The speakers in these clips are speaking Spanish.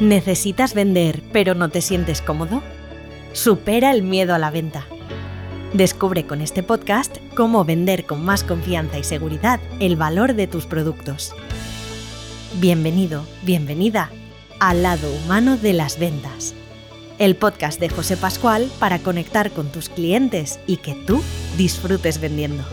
¿Necesitas vender pero no te sientes cómodo? Supera el miedo a la venta. Descubre con este podcast cómo vender con más confianza y seguridad el valor de tus productos. Bienvenido, bienvenida al lado humano de las ventas. El podcast de José Pascual para conectar con tus clientes y que tú disfrutes vendiendo.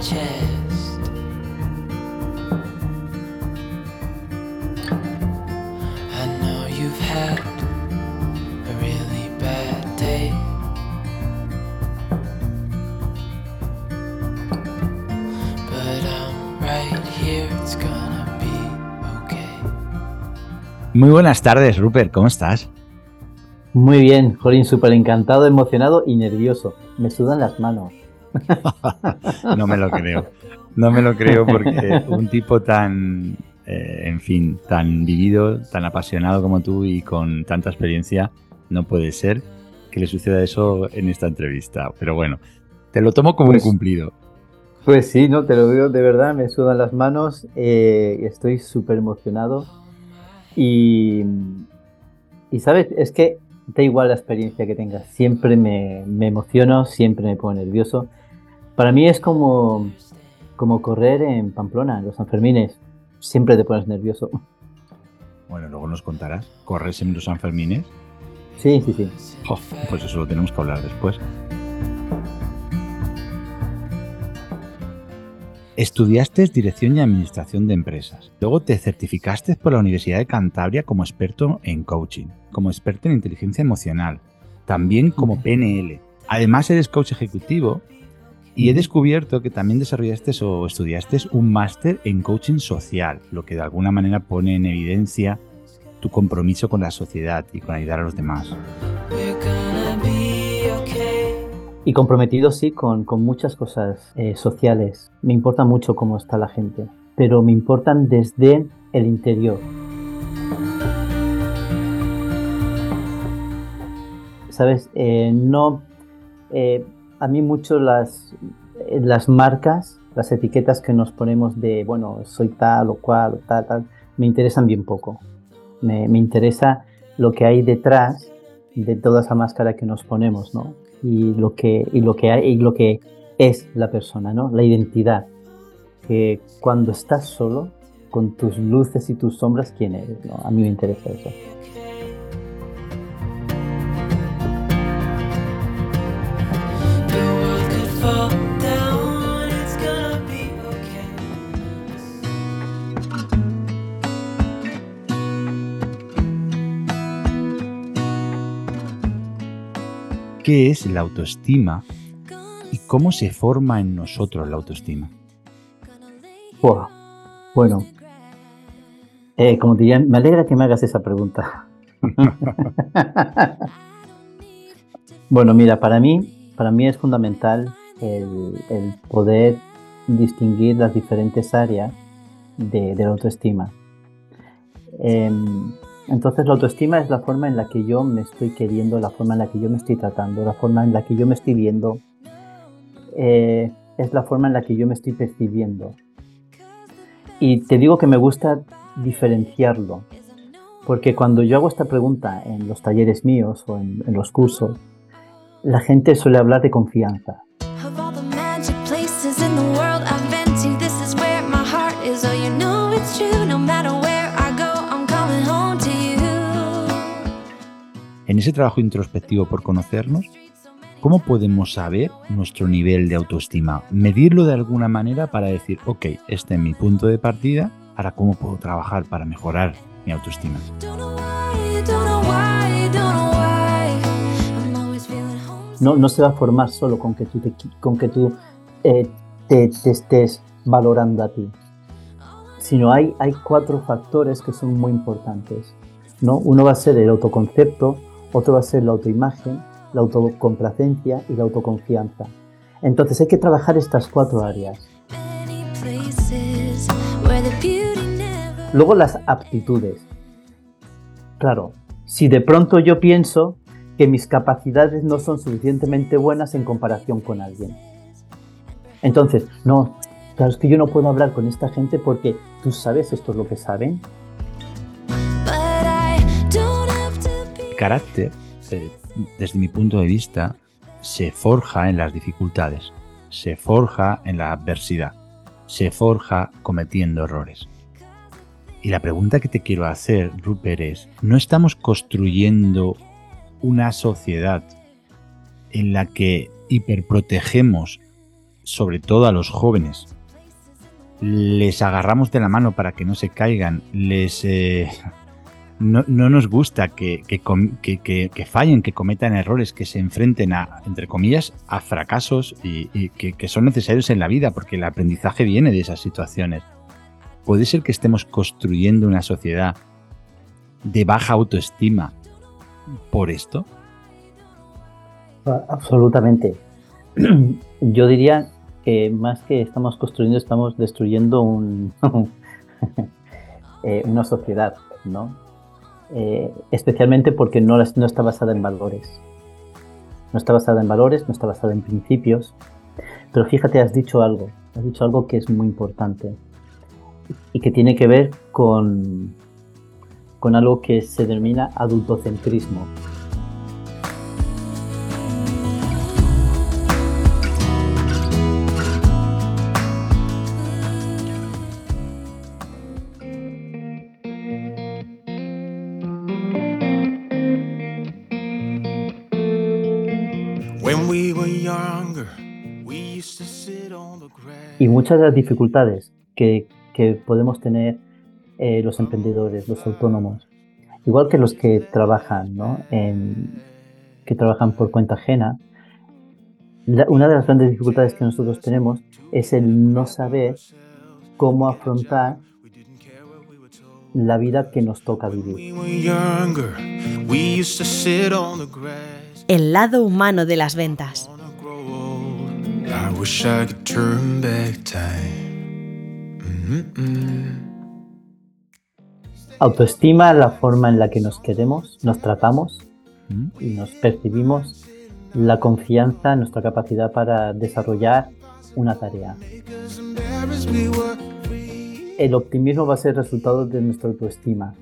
Chest. I know you've had a really bad day. But I'm right here, it's gonna be okay. Muy buenas tardes, Rupert, ¿cómo estás? Muy bien, Jolín, súper encantado, emocionado y nervioso. Me sudan las manos. No me lo creo. No me lo creo porque un tipo tan, eh, en fin, tan vivido, tan apasionado como tú y con tanta experiencia, no puede ser que le suceda eso en esta entrevista. Pero bueno, te lo tomo como Pues- un cumplido. Pues sí, no, te lo digo de verdad, me sudan las manos, eh, estoy súper emocionado. Y, y, ¿sabes? Es que da igual la experiencia que tengas, siempre me, me emociono, siempre me pongo nervioso. Para mí es como, como correr en Pamplona, en los Sanfermines, siempre te pones nervioso. Bueno, luego nos contarás. ¿Corres en los Sanfermines? Sí, sí, sí. Jo, pues eso lo tenemos que hablar después. Estudiaste Dirección y Administración de Empresas. Luego te certificaste por la Universidad de Cantabria como experto en coaching, como experto en inteligencia emocional, también como PNL. Además eres coach ejecutivo y he descubierto que también desarrollaste o estudiaste un máster en coaching social, lo que de alguna manera pone en evidencia tu compromiso con la sociedad y con ayudar a los demás. Y comprometido, sí, con, muchas cosas eh, sociales. Me importa mucho cómo está la gente, pero me importan desde el interior. ¿Sabes? Eh, no. eh, a mí mucho las, marcas, las etiquetas que nos ponemos de, bueno, soy tal o cual tal, tal, me interesan bien poco. Me, me interesa lo que hay detrás de toda esa máscara que nos ponemos, ¿no? Y lo que, y lo que, hay, y lo que es la persona, ¿no? La identidad. Que cuando estás solo, con tus luces y tus sombras, ¿quién eres? ¿no? A mí me interesa eso. ¿Qué es la autoestima y cómo se forma en nosotros la autoestima? Bueno, eh, como te diría, me alegra que me hagas esa pregunta. bueno, mira, para mí, para mí es fundamental el, el poder distinguir las diferentes áreas de, de la autoestima. Em, entonces, la autoestima es la forma en la que yo me estoy queriendo, la forma en la que yo me estoy tratando, la forma en la que yo me estoy viendo, eh, es la forma en la que yo me estoy percibiendo. Y te digo que me gusta diferenciarlo, porque cuando yo hago esta pregunta en los talleres míos o en, en los cursos, la gente suele hablar de confianza. Ese trabajo introspectivo por conocernos, ¿cómo podemos saber nuestro nivel de autoestima? Medirlo de alguna manera para decir, ok, este es mi punto de partida, ahora cómo puedo trabajar para mejorar mi autoestima. No, no se va a formar solo con que tú te, con que tú, eh, te estés valorando a ti. sino hay, hay cuatro factores que son muy importantes. ¿no? Uno va a ser el autoconcepto, otro va a ser la autoimagen, la autocomplacencia y la autoconfianza. Entonces hay que trabajar estas cuatro áreas. Luego las aptitudes. Claro, si de pronto yo pienso que mis capacidades no son suficientemente buenas en comparación con alguien. Entonces, no, claro, es que yo no puedo hablar con esta gente porque tú sabes esto es lo que saben. Carácter, desde mi punto de vista, se forja en las dificultades, se forja en la adversidad, se forja cometiendo errores. Y la pregunta que te quiero hacer, Rupert, es, ¿no estamos construyendo una sociedad en la que hiperprotegemos, sobre todo a los jóvenes, les agarramos de la mano para que no se caigan, les... eh, no, no nos gusta que, que fallen, que cometan errores, que se enfrenten a, entre comillas, a fracasos y, que son necesarios en la vida, porque el aprendizaje viene de esas situaciones. ¿Puede ser que estemos construyendo una sociedad de baja autoestima por esto? Ah, Absolutamente. Yo diría que más que estamos construyendo, estamos destruyendo un, eh, una sociedad, ¿no? Eh, especialmente porque no, no está basada en valores. No está basada en valores, no está basada en principios. Pero fíjate, has dicho algo, has dicho algo que es muy importante y que tiene que ver con, con algo que se denomina adultocentrismo. Y muchas de las dificultades que, podemos tener eh, los emprendedores, los autónomos, igual que los que trabajan, ¿no? Que trabajan por cuenta ajena, una de las grandes dificultades que nosotros tenemos es el no saber cómo afrontar la vida que nos toca vivir. El lado humano de las ventas. Wish I. Mm-mm. Autoestima, la forma en la que nos queremos, nos tratamos y nos percibimos, la confianza, nuestra capacidad para desarrollar una tarea. El optimismo va a ser resultado de nuestra autoestima.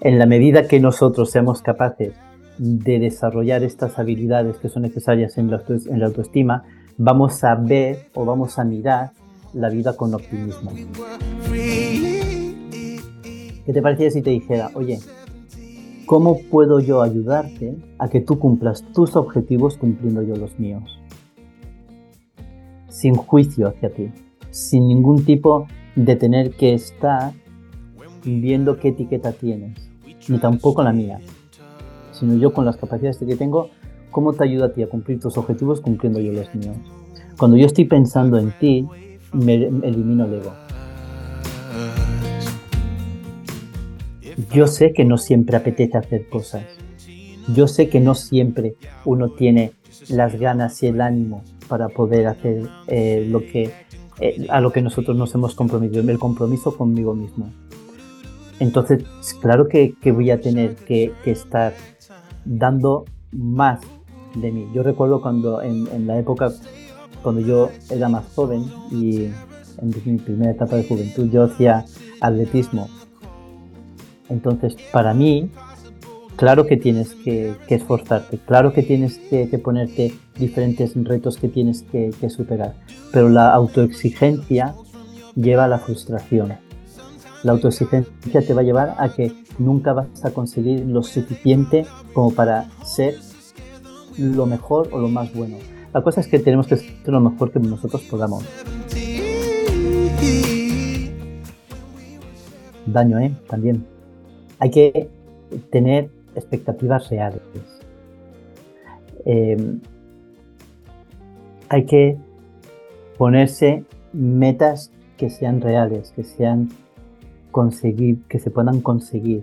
En la medida que nosotros seamos capaces de desarrollar estas habilidades que son necesarias en en la autoestima, vamos a ver o vamos a mirar la vida con optimismo. ¿Qué te parecía si te dijera, oye, ¿cómo puedo yo ayudarte a que tú cumplas tus objetivos cumpliendo yo los míos? Sin juicio hacia ti, sin ningún tipo de tener que estar viendo qué etiqueta tienes, ni tampoco la mía, sino yo con las capacidades que tengo, ¿cómo te ayuda a ti a cumplir tus objetivos cumpliendo yo los míos? Cuando yo estoy pensando en ti, me elimino el ego. Yo sé que no siempre apetece hacer cosas. Yo sé que no siempre uno tiene las ganas y el ánimo para poder hacer eh, lo que eh, a lo que nosotros nos hemos comprometido, el compromiso conmigo mismo. Entonces, claro que, que voy a tener que, que estar dando más de mí. Yo recuerdo cuando en, la época, cuando yo era más joven y en mi primera etapa de juventud, yo hacía atletismo. Entonces, para mí, claro que tienes que, esforzarte, claro que tienes que, ponerte diferentes retos que tienes que superar, pero la autoexigencia lleva a la frustración. La autoexigencia te va a llevar a que nunca vas a conseguir lo suficiente como para ser lo mejor o lo más bueno. La cosa es que tenemos que ser lo mejor que nosotros podamos. Daño, ¿eh? También. Hay que tener expectativas reales. Eh, hay que ponerse metas que sean reales, que sean conseguir, que se puedan conseguir.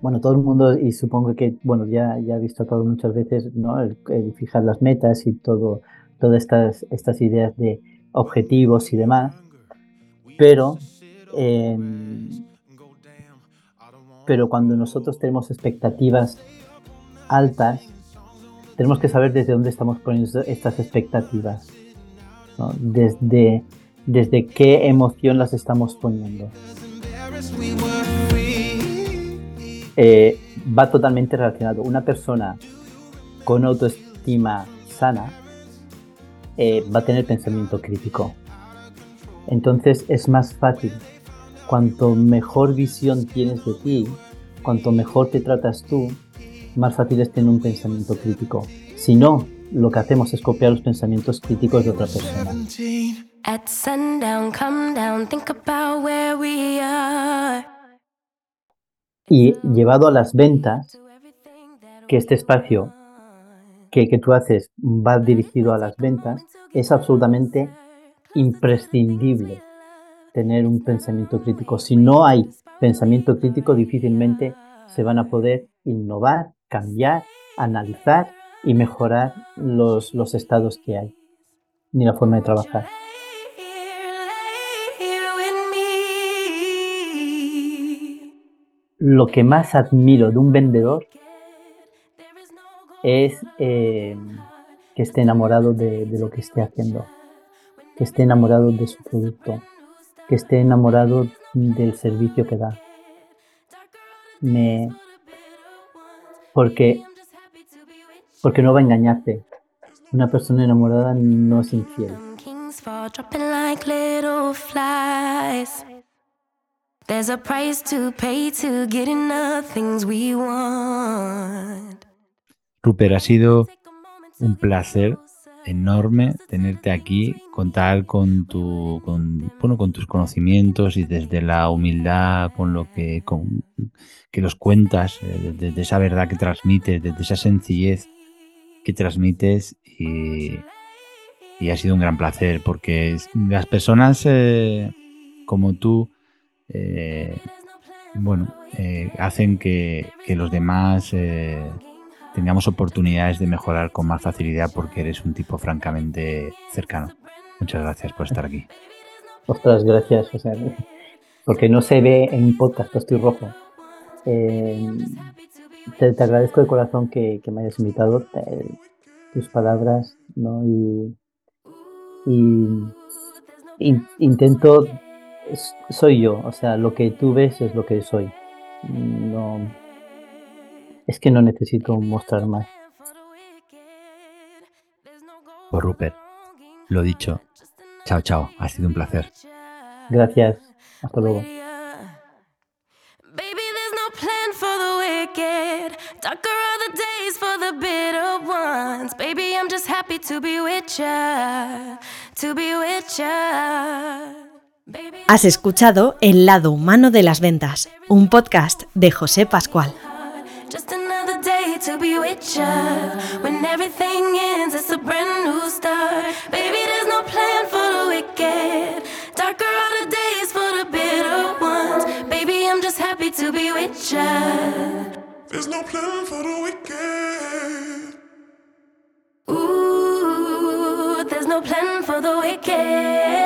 Bueno, todo el mundo, y supongo que, bueno, ya, ya he visto todo muchas veces, ¿no? El, fijar las metas y todo, todas estas, estas ideas de objetivos y demás, pero, em, pero cuando nosotros tenemos expectativas altas, tenemos que saber desde dónde estamos poniendo estas expectativas, desde, desde qué emoción las estamos poniendo. Eh, va totalmente relacionado. Una persona con autoestima sana eh, va a tener pensamiento crítico. Entonces es más fácil. Cuanto mejor visión tienes de ti, cuanto mejor te tratas tú, más fácil es tener un pensamiento crítico. Si no, lo que hacemos es copiar los pensamientos críticos de otra persona. Y llevado a las ventas, que este espacio que, que tú haces va dirigido a las ventas, es absolutamente imprescindible tener un pensamiento crítico. Si no hay pensamiento crítico, difícilmente se van a poder innovar, cambiar, analizar y mejorar los, los estados que hay, ni la forma de trabajar. Lo que más admiro de un vendedor es eh, que esté enamorado de, lo que esté haciendo, que esté enamorado de su producto, que esté enamorado del servicio que da. Porque porque no va a engañarte. Una persona enamorada no es infiel. Rupert, ha sido un placer enorme tenerte aquí, contar con tu, con, bueno, con tus conocimientos y desde la humildad con lo que, con, que los cuentas, desde de esa verdad que transmites, desde esa sencillez que transmites y, ha sido un gran placer porque las personas eh, como tú, eh, bueno, eh, hacen que, los demás tengamos oportunidades de mejorar con más facilidad porque eres un tipo francamente cercano. Muchas gracias por estar aquí. Ostras, gracias, José. Porque no se ve en un podcast, estoy rojo. Te, agradezco de corazón que, me hayas invitado, tus palabras, ¿no? Y, intento, soy yo, o sea, lo que tú ves es lo que soy. No, es que no necesito mostrar más. Por Rupert, lo dicho. Chao, chao, ha sido un placer. Gracias, hasta luego. José Pascual. Just day to be with ya. When everything ends, it's a brand new start. Baby, there's no plan for the wicked. Darker are the days for the bitter ones. Baby, I'm just happy to be with ya. There's no plan for the wicked. Ooh, there's no plan for the wicked.